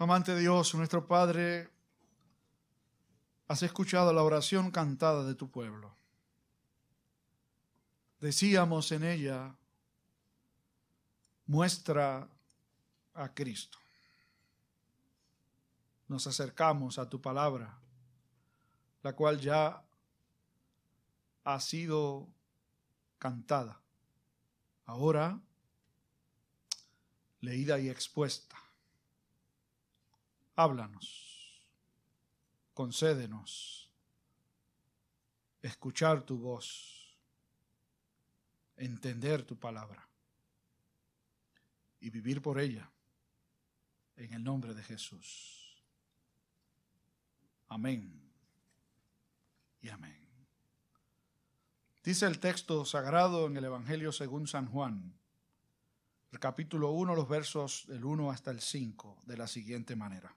Amante Dios, nuestro Padre, has escuchado la oración cantada de tu pueblo. Decíamos en ella, muestra a Cristo. Nos acercamos a tu palabra, la cual ya ha sido cantada, ahora leída y expuesta. Háblanos, concédenos escuchar tu voz, entender tu palabra y vivir por ella en el nombre de Jesús. Amén y amén. Dice el texto sagrado en el Evangelio según San Juan, el capítulo 1, los versos del 1 hasta el 5, de la siguiente manera.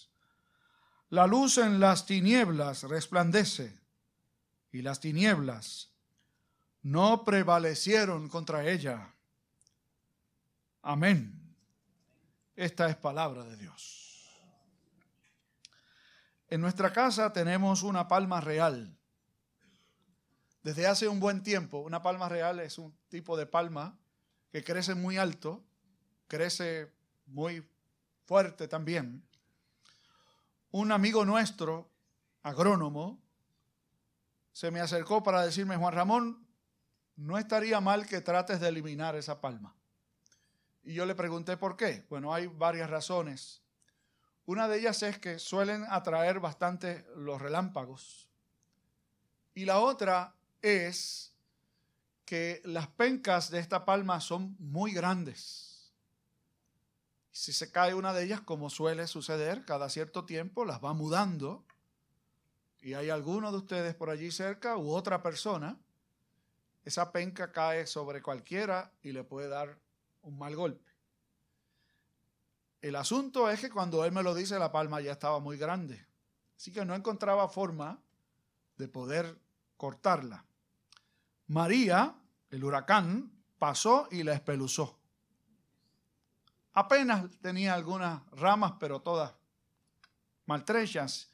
La luz en las tinieblas resplandece y las tinieblas no prevalecieron contra ella. Amén. Esta es palabra de Dios. En nuestra casa tenemos una palma real. Desde hace un buen tiempo, una palma real es un tipo de palma que crece muy alto crece muy fuerte también. Un amigo nuestro, agrónomo, se me acercó para decirme, Juan Ramón, no estaría mal que trates de eliminar esa palma. Y yo le pregunté por qué. Bueno, hay varias razones. Una de ellas es que suelen atraer bastante los relámpagos. Y la otra es que las pencas de esta palma son muy grandes si se cae una de ellas, como suele suceder cada cierto tiempo, las va mudando y hay alguno de ustedes por allí cerca u otra persona, esa penca cae sobre cualquiera y le puede dar un mal golpe. El asunto es que cuando él me lo dice, la palma ya estaba muy grande. Así que no encontraba forma de poder cortarla. María, el huracán, pasó y la espeluzó. Apenas tenía algunas ramas, pero todas maltrechas.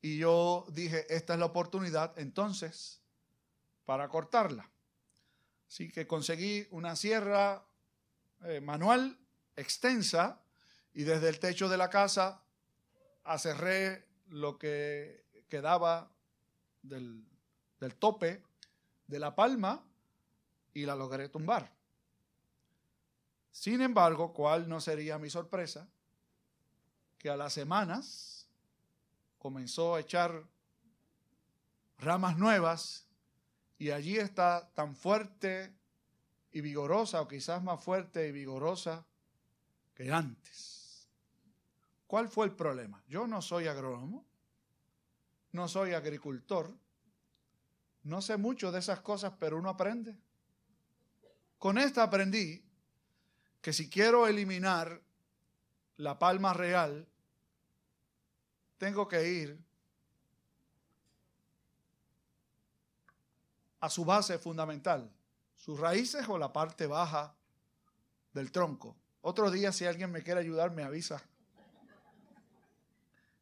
Y yo dije, esta es la oportunidad entonces para cortarla. Así que conseguí una sierra eh, manual extensa y desde el techo de la casa acerré lo que quedaba del, del tope de la palma y la logré tumbar. Sin embargo, ¿cuál no sería mi sorpresa? Que a las semanas comenzó a echar ramas nuevas y allí está tan fuerte y vigorosa, o quizás más fuerte y vigorosa que antes. ¿Cuál fue el problema? Yo no soy agrónomo, no soy agricultor, no sé mucho de esas cosas, pero uno aprende. Con esta aprendí que si quiero eliminar la palma real, tengo que ir a su base fundamental, sus raíces o la parte baja del tronco. Otro día, si alguien me quiere ayudar, me avisa.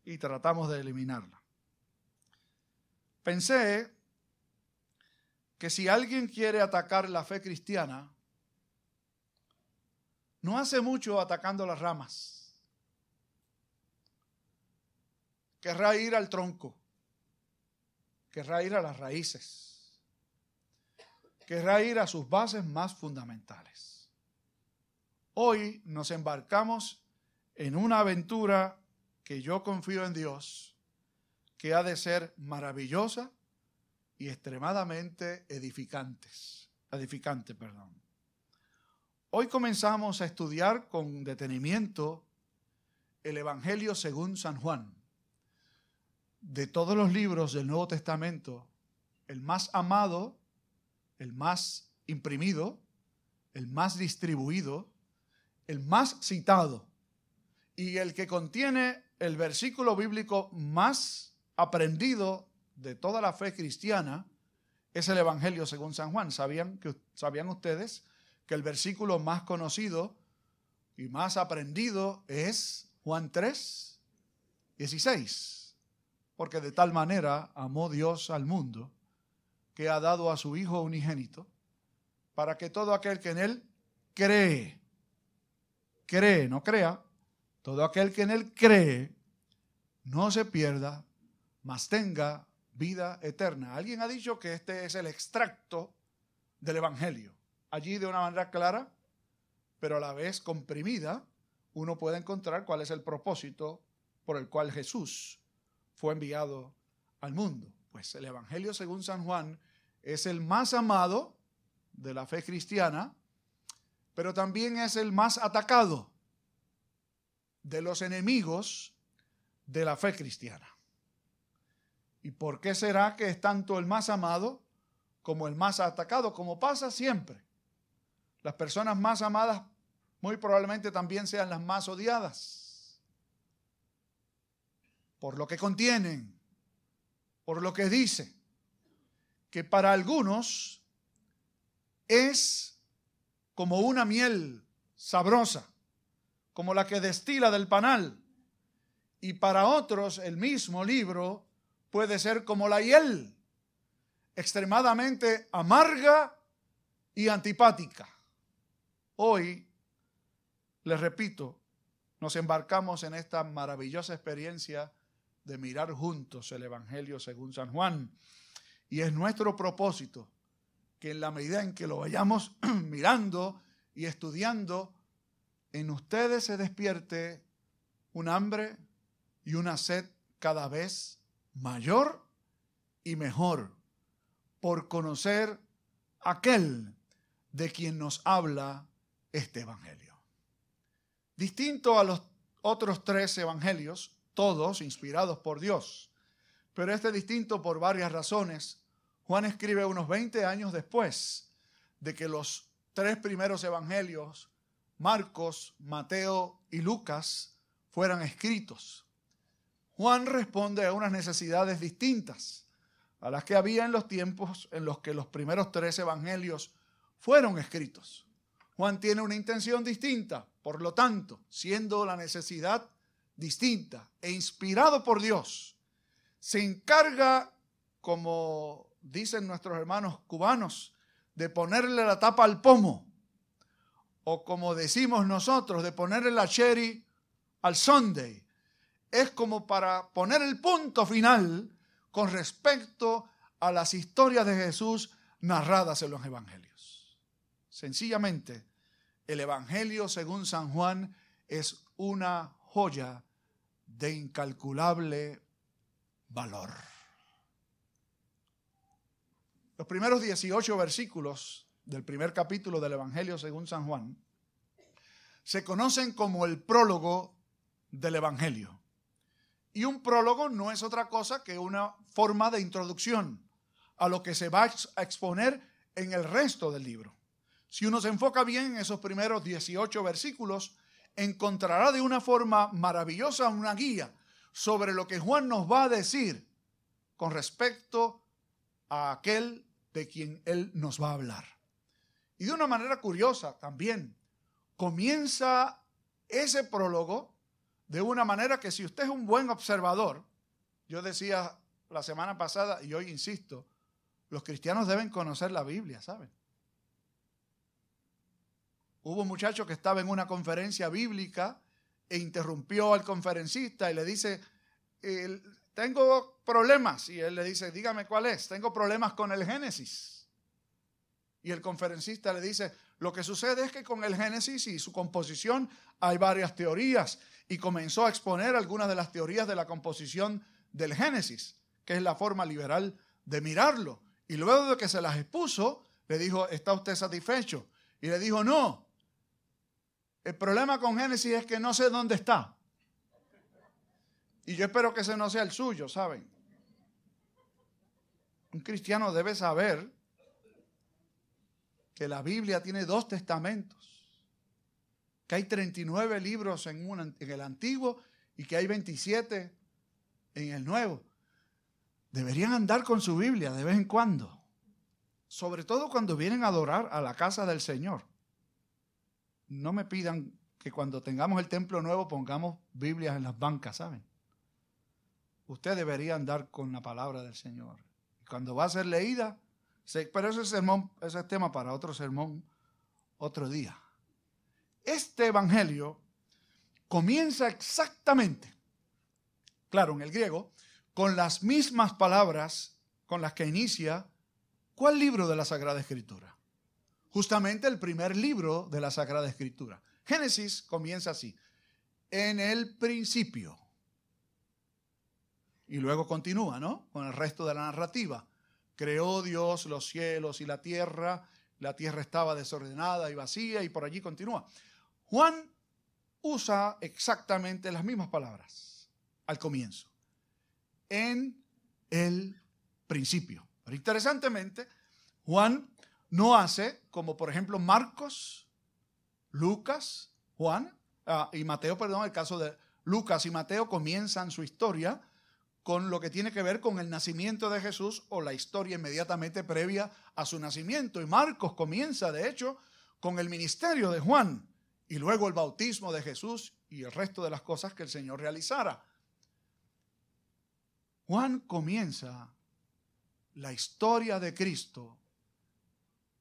Y tratamos de eliminarla. Pensé que si alguien quiere atacar la fe cristiana, no hace mucho atacando las ramas. Querrá ir al tronco. Querrá ir a las raíces. Querrá ir a sus bases más fundamentales. Hoy nos embarcamos en una aventura que yo confío en Dios, que ha de ser maravillosa y extremadamente edificantes, edificante, perdón. Hoy comenzamos a estudiar con detenimiento el Evangelio según San Juan. de todos los libros del Nuevo Testamento, el más amado, el más imprimido, el más distribuido, el más citado y el que contiene el versículo bíblico más aprendido de toda la fe cristiana es el Evangelio según San Juan. ¿Sabían, que, ¿Sabían ustedes que el versículo más conocido y más aprendido es Juan 3, 16? Porque de tal manera amó Dios al mundo que ha dado a su Hijo unigénito para que todo aquel que en Él cree, cree, no crea, todo aquel que en Él cree, no se pierda, mas tenga vida eterna. Alguien ha dicho que este es el extracto del Evangelio. Allí de una manera clara, pero a la vez comprimida, uno puede encontrar cuál es el propósito por el cual Jesús fue enviado al mundo. Pues el Evangelio según San Juan es el más amado de la fe cristiana, pero también es el más atacado de los enemigos de la fe cristiana. ¿Y por qué será que es tanto el más amado como el más atacado, como pasa siempre? Las personas más amadas muy probablemente también sean las más odiadas por lo que contienen, por lo que dice, que para algunos es como una miel sabrosa, como la que destila del panal, y para otros el mismo libro puede ser como la hiel, extremadamente amarga y antipática. Hoy, les repito, nos embarcamos en esta maravillosa experiencia de mirar juntos el Evangelio según San Juan. Y es nuestro propósito que en la medida en que lo vayamos mirando y estudiando, en ustedes se despierte un hambre y una sed cada vez mayor y mejor por conocer aquel de quien nos habla este Evangelio. Distinto a los otros tres Evangelios, todos inspirados por Dios, pero este distinto por varias razones, Juan escribe unos 20 años después de que los tres primeros Evangelios, Marcos, Mateo y Lucas, fueran escritos. Juan responde a unas necesidades distintas a las que había en los tiempos en los que los primeros tres evangelios fueron escritos. Juan tiene una intención distinta, por lo tanto, siendo la necesidad distinta e inspirado por Dios, se encarga, como dicen nuestros hermanos cubanos, de ponerle la tapa al pomo, o como decimos nosotros, de ponerle la cherry al sunday, es como para poner el punto final con respecto a las historias de Jesús narradas en los evangelios. Sencillamente, el evangelio según San Juan es una joya de incalculable valor. Los primeros 18 versículos del primer capítulo del Evangelio según San Juan se conocen como el prólogo del Evangelio. Y un prólogo no es otra cosa que una forma de introducción a lo que se va a exponer en el resto del libro. Si uno se enfoca bien en esos primeros 18 versículos, encontrará de una forma maravillosa una guía sobre lo que Juan nos va a decir con respecto a aquel de quien él nos va a hablar. Y de una manera curiosa también, comienza ese prólogo de una manera que si usted es un buen observador, yo decía la semana pasada y hoy insisto, los cristianos deben conocer la Biblia, ¿saben? Hubo un muchacho que estaba en una conferencia bíblica e interrumpió al conferencista y le dice, tengo problemas. Y él le dice, dígame cuál es, tengo problemas con el Génesis. Y el conferencista le dice, lo que sucede es que con el Génesis y su composición hay varias teorías y comenzó a exponer algunas de las teorías de la composición del Génesis, que es la forma liberal de mirarlo. Y luego de que se las expuso, le dijo, ¿está usted satisfecho? Y le dijo, no. El problema con Génesis es que no sé dónde está. Y yo espero que ese no sea el suyo, ¿saben? Un cristiano debe saber que la Biblia tiene dos testamentos, que hay 39 libros en, en el Antiguo y que hay 27 en el Nuevo. Deberían andar con su Biblia de vez en cuando, sobre todo cuando vienen a adorar a la casa del Señor. No me pidan que cuando tengamos el templo nuevo pongamos Biblias en las bancas, ¿saben? Usted debería andar con la palabra del Señor. Cuando va a ser leída, pero ese, sermón, ese es tema para otro sermón, otro día. Este evangelio comienza exactamente, claro, en el griego, con las mismas palabras con las que inicia ¿cuál libro de la Sagrada Escritura? Justamente el primer libro de la Sagrada Escritura. Génesis comienza así, en el principio. Y luego continúa, ¿no? Con el resto de la narrativa. Creó Dios los cielos y la tierra, la tierra estaba desordenada y vacía y por allí continúa. Juan usa exactamente las mismas palabras al comienzo. En el principio. Pero interesantemente, Juan no hace como por ejemplo Marcos, Lucas, Juan ah, y Mateo, perdón, el caso de Lucas y Mateo comienzan su historia con lo que tiene que ver con el nacimiento de Jesús o la historia inmediatamente previa a su nacimiento. Y Marcos comienza, de hecho, con el ministerio de Juan y luego el bautismo de Jesús y el resto de las cosas que el Señor realizara. Juan comienza la historia de Cristo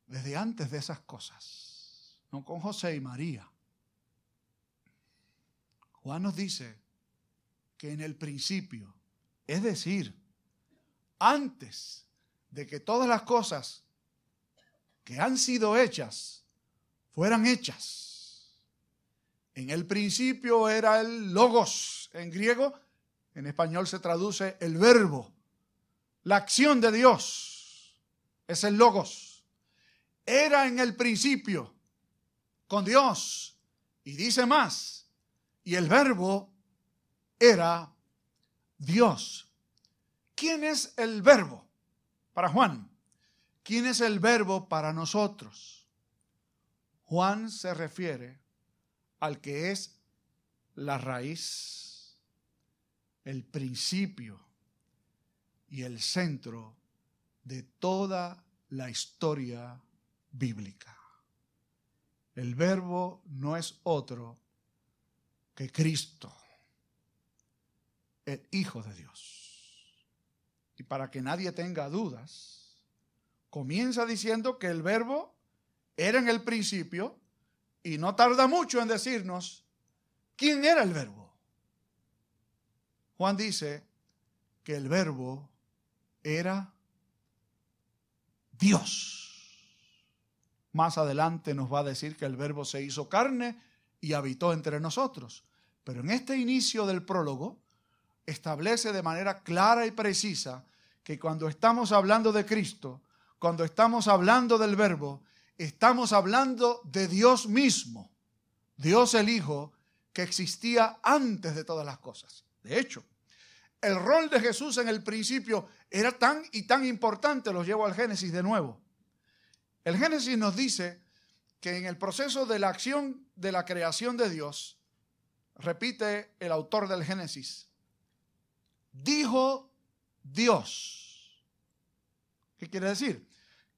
desde antes de esas cosas, no con José y María. Juan nos dice que en el principio es decir, antes de que todas las cosas que han sido hechas fueran hechas. En el principio era el logos en griego, en español se traduce el verbo, la acción de Dios, es el logos. Era en el principio con Dios y dice más, y el verbo era Dios. ¿Quién es el verbo para Juan? ¿Quién es el verbo para nosotros? Juan se refiere al que es la raíz, el principio y el centro de toda la historia bíblica. El verbo no es otro que Cristo el Hijo de Dios. Y para que nadie tenga dudas, comienza diciendo que el verbo era en el principio y no tarda mucho en decirnos quién era el verbo. Juan dice que el verbo era Dios. Más adelante nos va a decir que el verbo se hizo carne y habitó entre nosotros. Pero en este inicio del prólogo, establece de manera clara y precisa que cuando estamos hablando de Cristo, cuando estamos hablando del Verbo, estamos hablando de Dios mismo, Dios el Hijo, que existía antes de todas las cosas. De hecho, el rol de Jesús en el principio era tan y tan importante, los llevo al Génesis de nuevo. El Génesis nos dice que en el proceso de la acción de la creación de Dios, repite el autor del Génesis, dijo Dios. ¿Qué quiere decir?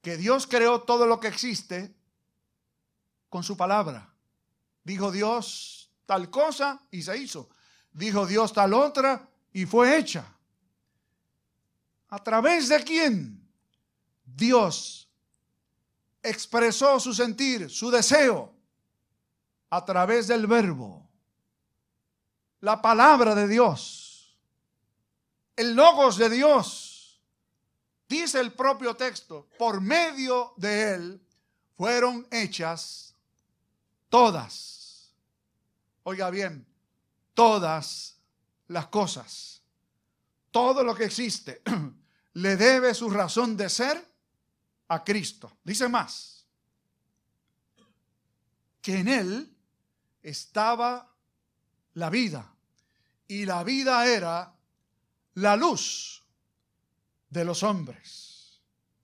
Que Dios creó todo lo que existe con su palabra. Dijo Dios tal cosa y se hizo. Dijo Dios tal otra y fue hecha. ¿A través de quién? Dios expresó su sentir, su deseo, a través del verbo. La palabra de Dios el logos de Dios. Dice el propio texto, por medio de él fueron hechas todas. Oiga bien, todas las cosas. Todo lo que existe le debe su razón de ser a Cristo. Dice más, que en él estaba la vida y la vida era la luz de los hombres.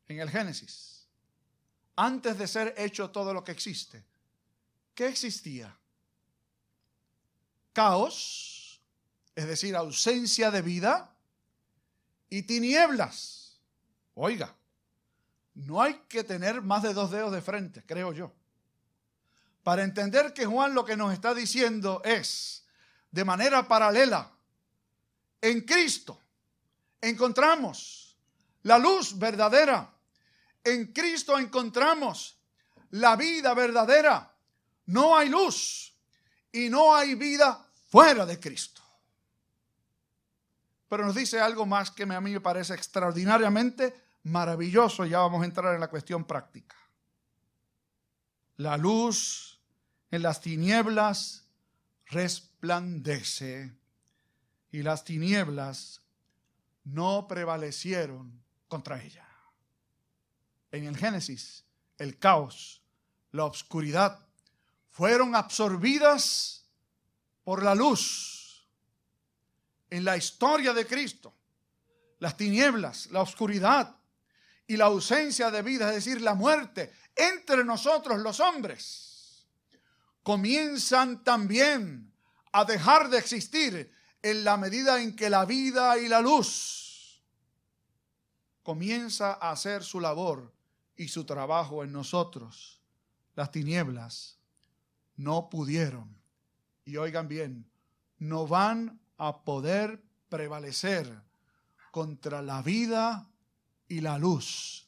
En el Génesis, antes de ser hecho todo lo que existe, ¿qué existía? Caos, es decir, ausencia de vida y tinieblas. Oiga, no hay que tener más de dos dedos de frente, creo yo, para entender que Juan lo que nos está diciendo es, de manera paralela, en Cristo encontramos la luz verdadera. En Cristo encontramos la vida verdadera. No hay luz y no hay vida fuera de Cristo. Pero nos dice algo más que a mí me parece extraordinariamente maravilloso. Ya vamos a entrar en la cuestión práctica. La luz en las tinieblas resplandece y las tinieblas no prevalecieron contra ella. En el Génesis, el caos, la oscuridad, fueron absorbidas por la luz. En la historia de Cristo, las tinieblas, la oscuridad y la ausencia de vida, es decir, la muerte entre nosotros los hombres, comienzan también a dejar de existir en la medida en que la vida y la luz comienza a hacer su labor y su trabajo en nosotros. Las tinieblas no pudieron, y oigan bien, no van a poder prevalecer contra la vida y la luz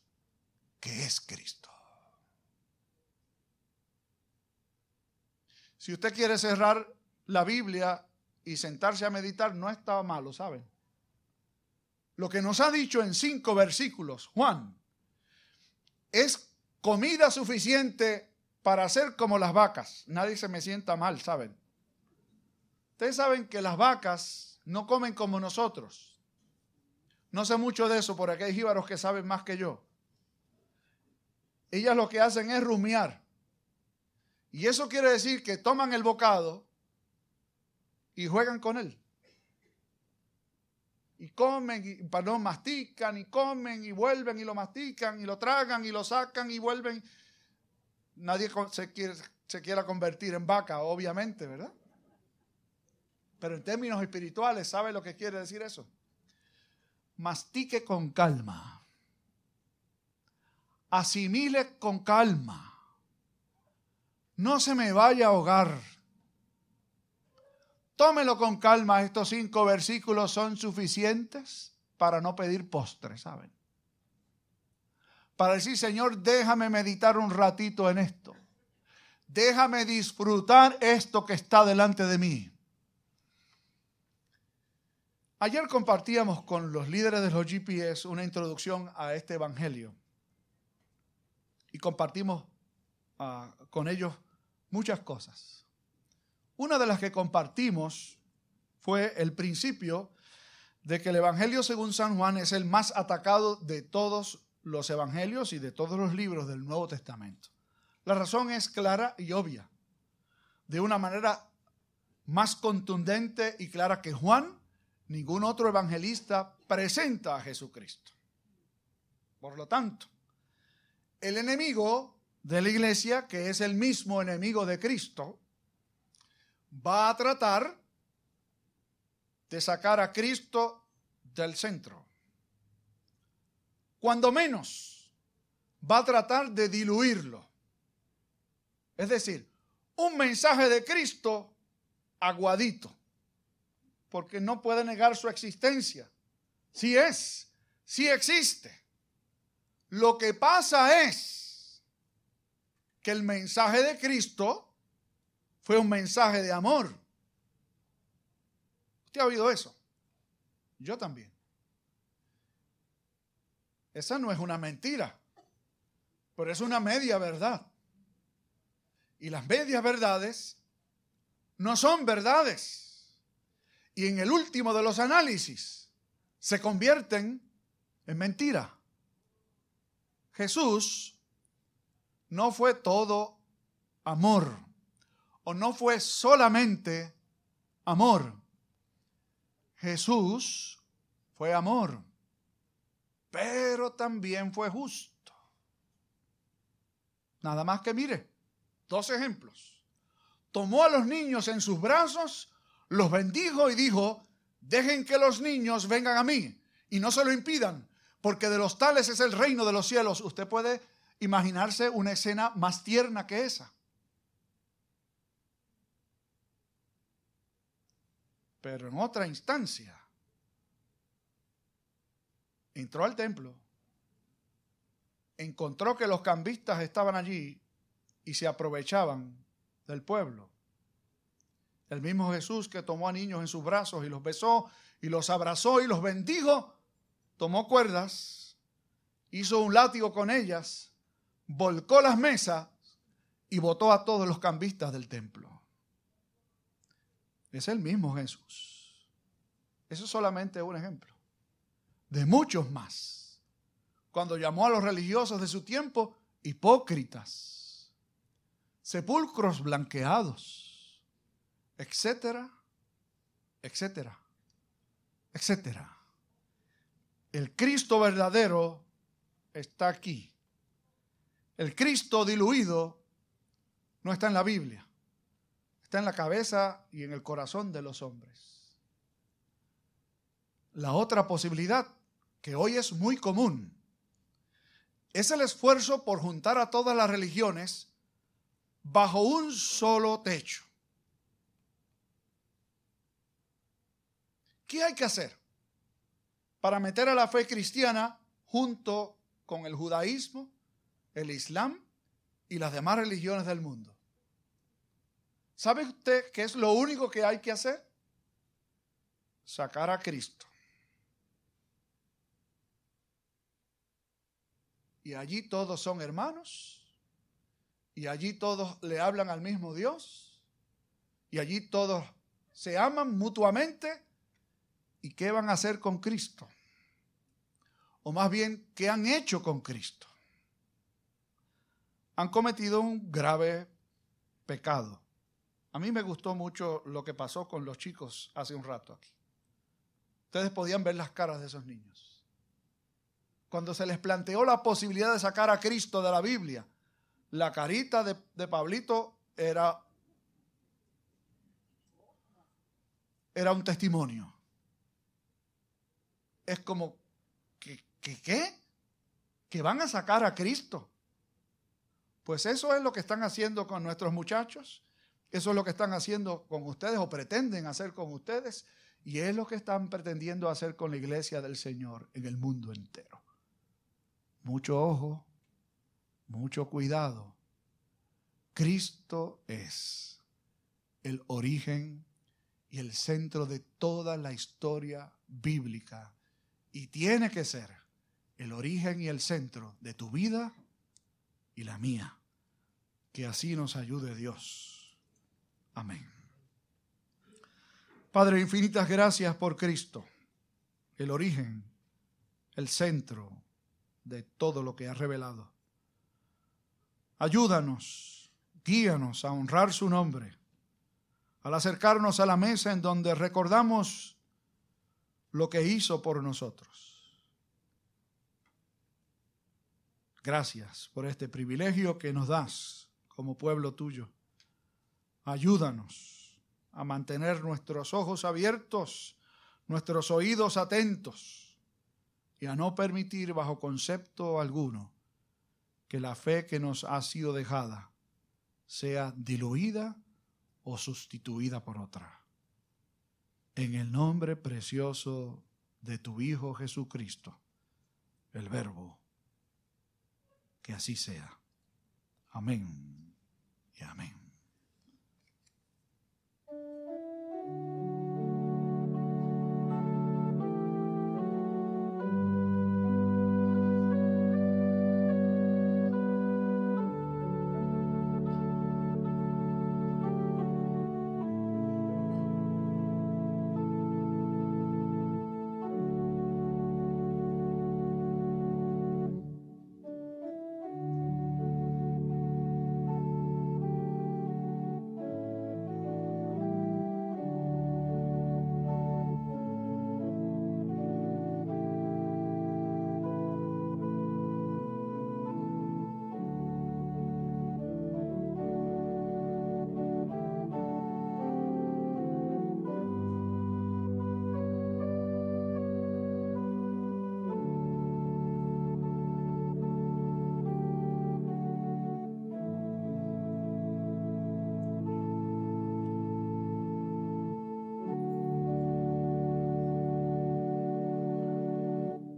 que es Cristo. Si usted quiere cerrar la Biblia y sentarse a meditar no estaba malo, ¿saben? Lo que nos ha dicho en cinco versículos Juan es comida suficiente para ser como las vacas. Nadie se me sienta mal, ¿saben? Ustedes saben que las vacas no comen como nosotros. No sé mucho de eso, por aquí hay jíbaros que saben más que yo. Ellas lo que hacen es rumiar. Y eso quiere decir que toman el bocado y juegan con él. Y comen, y perdón, mastican y comen y vuelven y lo mastican y lo tragan y lo sacan y vuelven. Nadie se, quiere, se quiera convertir en vaca, obviamente, ¿verdad? Pero en términos espirituales, ¿sabe lo que quiere decir eso? Mastique con calma. Asimile con calma. No se me vaya a ahogar Tómelo con calma, estos cinco versículos son suficientes para no pedir postre, ¿saben? Para decir, Señor, déjame meditar un ratito en esto. Déjame disfrutar esto que está delante de mí. Ayer compartíamos con los líderes de los GPS una introducción a este Evangelio y compartimos ah, con ellos muchas cosas. Una de las que compartimos fue el principio de que el Evangelio según San Juan es el más atacado de todos los evangelios y de todos los libros del Nuevo Testamento. La razón es clara y obvia. De una manera más contundente y clara que Juan, ningún otro evangelista presenta a Jesucristo. Por lo tanto, el enemigo de la iglesia, que es el mismo enemigo de Cristo, va a tratar de sacar a Cristo del centro. Cuando menos, va a tratar de diluirlo. Es decir, un mensaje de Cristo aguadito, porque no puede negar su existencia. Si es, si existe. Lo que pasa es que el mensaje de Cristo fue un mensaje de amor. ¿Usted ha oído eso? Yo también. Esa no es una mentira, pero es una media verdad. Y las medias verdades no son verdades. Y en el último de los análisis se convierten en mentira. Jesús no fue todo amor o no fue solamente amor. Jesús fue amor, pero también fue justo. Nada más que mire, dos ejemplos. Tomó a los niños en sus brazos, los bendijo y dijo, dejen que los niños vengan a mí y no se lo impidan, porque de los tales es el reino de los cielos. Usted puede imaginarse una escena más tierna que esa. Pero en otra instancia, entró al templo, encontró que los cambistas estaban allí y se aprovechaban del pueblo. El mismo Jesús que tomó a niños en sus brazos y los besó y los abrazó y los bendijo, tomó cuerdas, hizo un látigo con ellas, volcó las mesas y botó a todos los cambistas del templo. Es el mismo Jesús. Eso es solamente un ejemplo de muchos más. Cuando llamó a los religiosos de su tiempo hipócritas, sepulcros blanqueados, etcétera, etcétera, etcétera. El Cristo verdadero está aquí. El Cristo diluido no está en la Biblia, está en la cabeza y en el corazón de los hombres. La otra posibilidad que hoy es muy común, es el esfuerzo por juntar a todas las religiones bajo un solo techo. ¿Qué hay que hacer para meter a la fe cristiana junto con el judaísmo, el islam y las demás religiones del mundo? ¿Sabe usted qué es lo único que hay que hacer? Sacar a Cristo. y allí todos son hermanos, y allí todos le hablan al mismo Dios, y allí todos se aman mutuamente, ¿y qué van a hacer con Cristo? O más bien, ¿qué han hecho con Cristo? Han cometido un grave pecado. A mí me gustó mucho lo que pasó con los chicos hace un rato aquí. Ustedes podían ver las caras de esos niños cuando se les planteó la posibilidad de sacar a Cristo de la Biblia, la carita de, Pablito era, era un testimonio. Es como, ¿qué, qué, qué? ¿Que van a sacar a Cristo? Pues eso es lo que están haciendo con nuestros muchachos, eso es lo que están haciendo con ustedes o pretenden hacer con ustedes, y es lo que están pretendiendo hacer con la iglesia del Señor en el mundo entero mucho ojo, mucho cuidado. Cristo es el origen y el centro de toda la historia bíblica y tiene que ser el origen y el centro de tu vida y la mía. Que así nos ayude Dios. Amén. Padre, infinitas gracias por Cristo, el origen, el centro, de todo lo que ha revelado. Ayúdanos, guíanos a honrar su nombre, al acercarnos a la mesa en donde recordamos lo que hizo por nosotros. Gracias por este privilegio que nos das como pueblo tuyo. Ayúdanos a mantener nuestros ojos abiertos, nuestros oídos atentos y a no permitir bajo concepto alguno que la fe que nos ha sido dejada sea diluida o sustituida por otra. En el nombre precioso de tu Hijo Jesucristo, el Verbo, que así sea. Amén y amén.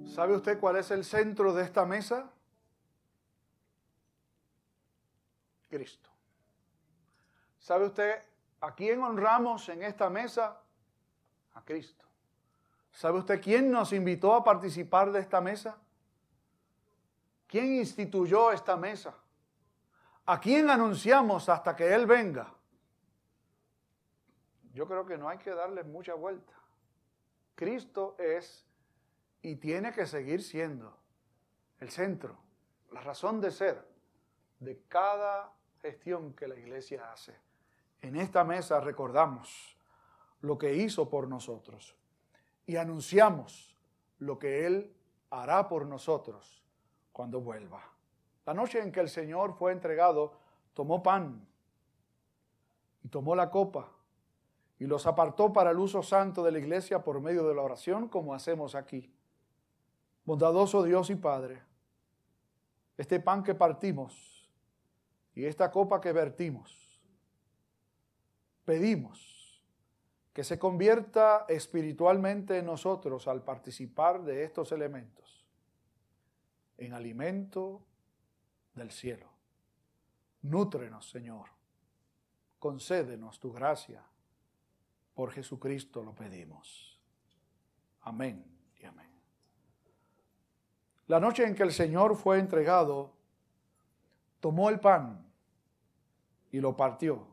¿Sabe usted cuál es el centro de esta mesa? Cristo. ¿Sabe usted a quién honramos en esta mesa? A Cristo. ¿Sabe usted quién nos invitó a participar de esta mesa? ¿Quién instituyó esta mesa? ¿A quién anunciamos hasta que Él venga? Yo creo que no hay que darle mucha vuelta. Cristo es y tiene que seguir siendo el centro, la razón de ser de cada gestión que la iglesia hace. En esta mesa recordamos lo que hizo por nosotros y anunciamos lo que Él hará por nosotros cuando vuelva. La noche en que el Señor fue entregado, tomó pan y tomó la copa y los apartó para el uso santo de la iglesia por medio de la oración, como hacemos aquí. Bondadoso Dios y Padre, este pan que partimos y esta copa que vertimos, pedimos que se convierta espiritualmente en nosotros al participar de estos elementos, en alimento del cielo. Nútrenos, Señor. Concédenos tu gracia. Por Jesucristo lo pedimos. Amén. La noche en que el Señor fue entregado, tomó el pan y lo partió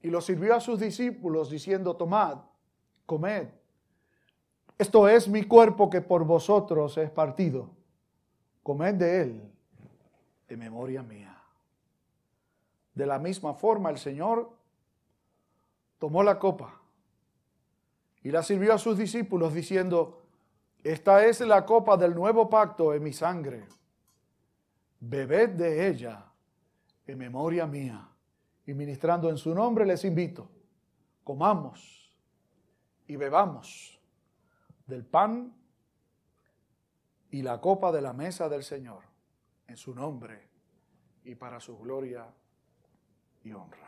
y lo sirvió a sus discípulos diciendo, tomad, comed. Esto es mi cuerpo que por vosotros es partido. Comed de él de memoria mía. De la misma forma el Señor tomó la copa y la sirvió a sus discípulos diciendo, esta es la copa del nuevo pacto en mi sangre. Bebed de ella en memoria mía y ministrando en su nombre, les invito, comamos y bebamos del pan y la copa de la mesa del Señor, en su nombre y para su gloria y honra.